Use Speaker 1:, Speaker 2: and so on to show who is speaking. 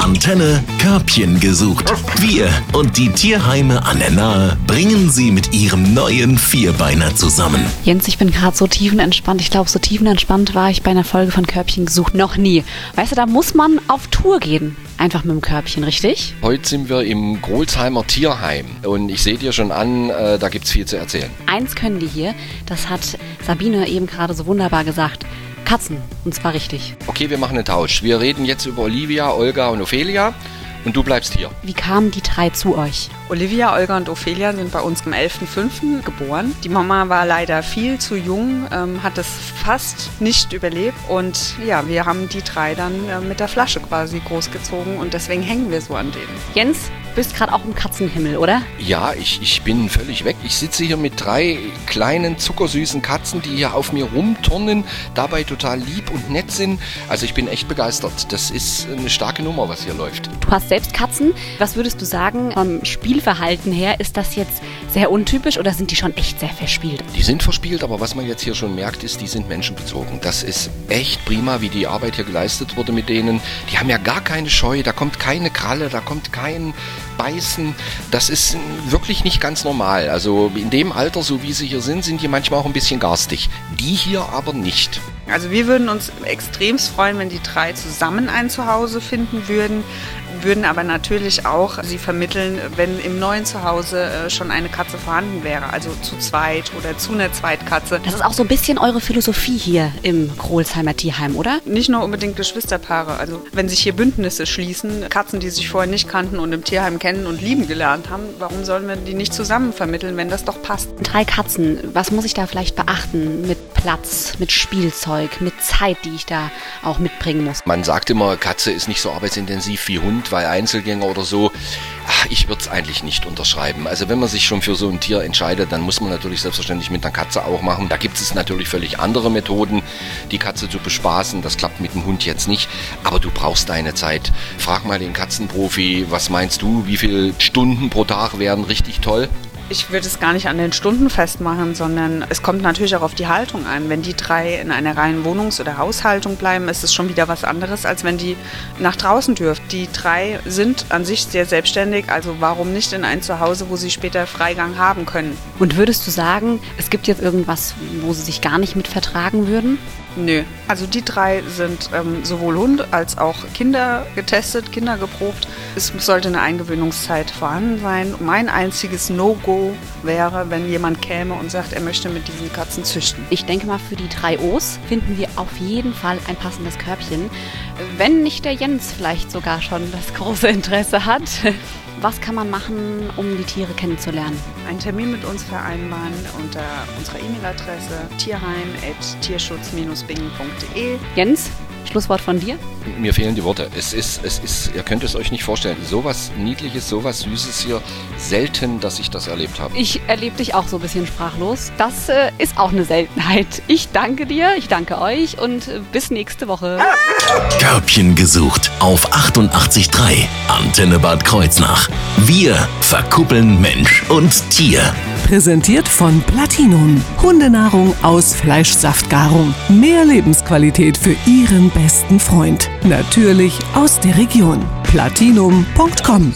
Speaker 1: Antenne Körbchen gesucht. Wir und die Tierheime an der Nahe bringen sie mit ihrem neuen Vierbeiner zusammen.
Speaker 2: Jens, ich bin gerade so tiefenentspannt. Ich glaube, so tiefenentspannt war ich bei einer Folge von Körbchen gesucht noch nie. Weißt du, da muss man auf Tour gehen. Einfach mit dem Körbchen, richtig?
Speaker 3: Heute sind wir im Grolsheimer Tierheim und ich sehe dir schon an, äh, da gibt es viel zu erzählen.
Speaker 2: Eins können die hier, das hat Sabine eben gerade so wunderbar gesagt. Katzen. Und zwar richtig.
Speaker 3: Okay, wir machen einen Tausch. Wir reden jetzt über Olivia, Olga und Ophelia und du bleibst hier.
Speaker 2: Wie kamen die drei zu euch?
Speaker 4: Olivia, Olga und Ophelia sind bei uns am 11.05. geboren. Die Mama war leider viel zu jung, ähm, hat es fast nicht überlebt. Und ja, wir haben die drei dann äh, mit der Flasche quasi großgezogen und deswegen hängen wir so an denen.
Speaker 2: Jens, bist gerade auch im Katzenhimmel, oder?
Speaker 3: Ja, ich, ich bin völlig weg. Ich sitze hier mit drei kleinen, zuckersüßen Katzen, die hier auf mir rumturnen, dabei total lieb und nett sind. Also ich bin echt begeistert. Das ist eine starke Nummer, was hier läuft.
Speaker 2: Du hast selbst Katzen. Was würdest du sagen, vom Spielverhalten her, ist das jetzt sehr untypisch oder sind die schon echt sehr verspielt?
Speaker 3: Die sind verspielt, aber was man jetzt hier schon merkt, ist, die sind menschenbezogen. Das ist echt prima, wie die Arbeit hier geleistet wurde mit denen. Die haben ja gar keine Scheu, da kommt keine Kralle, da kommt kein Beißen. Das ist wirklich nicht ganz normal. Also in dem Alter, so wie sie hier sind, sind die manchmal auch ein bisschen garstig. Die hier aber nicht.
Speaker 4: Also wir würden uns extremst freuen, wenn die drei zusammen ein Zuhause finden würden, würden aber natürlich auch sie vermitteln, wenn im neuen Zuhause äh, schon eine Katze vorhanden wäre, also zu zweit oder zu einer Zweitkatze.
Speaker 2: Das ist auch so ein bisschen eure Philosophie hier im Krohlsheimer Tierheim, oder?
Speaker 4: Nicht nur unbedingt Geschwisterpaare. Also wenn sich hier Bündnisse schließen, Katzen, die sich vorher nicht kannten und im Tierheim kennen und lieben gelernt haben, warum sollen wir die nicht zusammen vermitteln, wenn das doch passt?
Speaker 2: Drei Katzen, was muss ich da vielleicht beachten mit Platz, mit Spielzeug, mit Zeit, die ich da auch mitbringen muss?
Speaker 3: Man sagt immer, Katze ist nicht so arbeitsintensiv wie Hund, weil Einzelgänger oder so. Ach, ich würde es eigentlich nicht unterschreiben. Also wenn man sich schon für so ein Tier entscheidet, dann muss man natürlich selbstverständlich mit einer Katze auch machen. Da gibt es natürlich völlig andere Methoden, die Katze zu bespaßen. Das klappt mit dem Hund jetzt nicht. Aber du brauchst deine Zeit. Frag mal den Katzenprofi, was meinst du, wie viele Stunden pro Tag wären richtig toll?
Speaker 4: Ich würde es gar nicht an den Stunden festmachen, sondern es kommt natürlich auch auf die Haltung an. Wenn die drei in einer reinen Wohnungs- oder Haushaltung bleiben, ist es schon wieder was anderes, als wenn die nach draußen dürfen. Die drei sind an sich sehr selbstständig, also warum nicht in ein Zuhause, wo sie später Freigang haben können?
Speaker 2: Und würdest du sagen, es gibt jetzt irgendwas, wo sie sich gar nicht mit vertragen würden?
Speaker 4: Nö. Also die drei sind ähm, sowohl Hund als auch Kinder getestet, Kinder geprobt. Es sollte eine Eingewöhnungszeit vorhanden sein. Mein einziges No-Go wäre, wenn jemand käme und sagt, er möchte mit diesen Katzen züchten.
Speaker 2: Ich denke mal, für die drei O's finden wir auf jeden Fall ein passendes Körbchen. Wenn nicht der Jens vielleicht sogar schon das große Interesse hat. Was kann man machen, um die Tiere kennenzulernen?
Speaker 4: Einen Termin mit uns vereinbaren unter unserer E-Mail-Adresse tierheim.tierschutz-bingen.de.
Speaker 2: Jens, Schlusswort von dir?
Speaker 3: Mir fehlen die Worte. Es ist, es ist, ihr könnt es euch nicht vorstellen. Sowas Niedliches, sowas Süßes hier. Selten, dass ich das erlebt habe.
Speaker 2: Ich erlebe dich auch so ein bisschen sprachlos. Das äh, ist auch eine Seltenheit. Ich danke dir, ich danke euch und äh, bis nächste Woche.
Speaker 1: Körbchen gesucht auf 88.3 Antenne Bad Kreuznach. Wir verkuppeln Mensch und Tier.
Speaker 5: Präsentiert von Platinum. Hundenahrung aus Fleischsaftgarung. Mehr Lebensqualität für Ihren besten Freund. Natürlich aus der Region. Platinum.com